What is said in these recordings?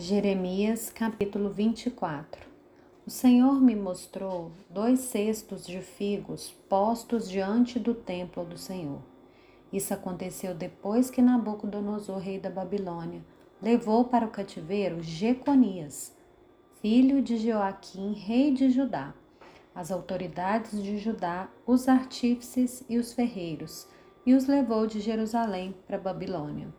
Jeremias capítulo 24 O Senhor me mostrou dois cestos de figos postos diante do templo do Senhor. Isso aconteceu depois que Nabucodonosor, rei da Babilônia, levou para o cativeiro Jeconias, filho de Joaquim, rei de Judá, as autoridades de Judá, os artífices e os ferreiros, e os levou de Jerusalém para Babilônia.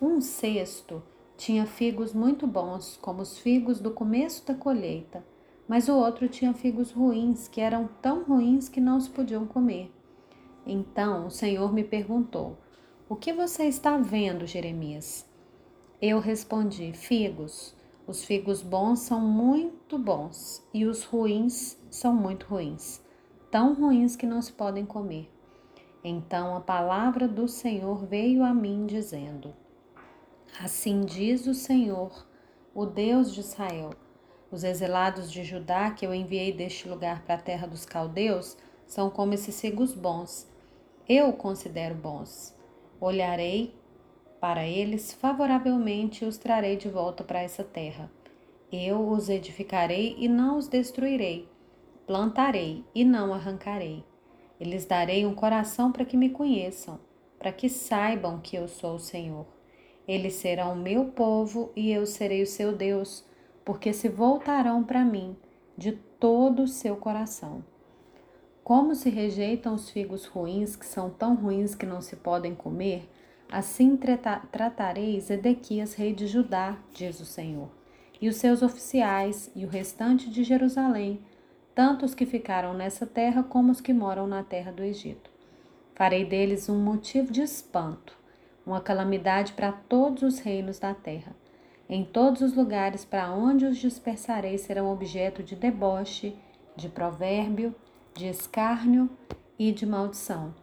Um cesto tinha figos muito bons, como os figos do começo da colheita, mas o outro tinha figos ruins, que eram tão ruins que não se podiam comer. Então o Senhor me perguntou: O que você está vendo, Jeremias? Eu respondi: Figos. Os figos bons são muito bons e os ruins são muito ruins, tão ruins que não se podem comer. Então a palavra do Senhor veio a mim dizendo: Assim diz o Senhor, o Deus de Israel: Os exilados de Judá que eu enviei deste lugar para a terra dos caldeus são como esses cegos bons. Eu considero bons. Olharei para eles favoravelmente e os trarei de volta para essa terra. Eu os edificarei e não os destruirei. Plantarei e não arrancarei. E lhes darei um coração para que me conheçam, para que saibam que eu sou o Senhor. Eles serão meu povo e eu serei o seu Deus, porque se voltarão para mim de todo o seu coração. Como se rejeitam os figos ruins, que são tão ruins que não se podem comer, assim tratarei Zedequias, rei de Judá, diz o Senhor, e os seus oficiais e o restante de Jerusalém, tanto os que ficaram nessa terra como os que moram na terra do Egito. Farei deles um motivo de espanto uma calamidade para todos os reinos da terra. Em todos os lugares para onde os dispersarei serão objeto de deboche, de provérbio, de escárnio e de maldição.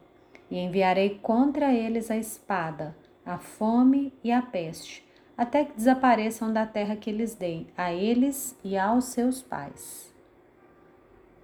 E enviarei contra eles a espada, a fome e a peste, até que desapareçam da terra que lhes dei, a eles e aos seus pais.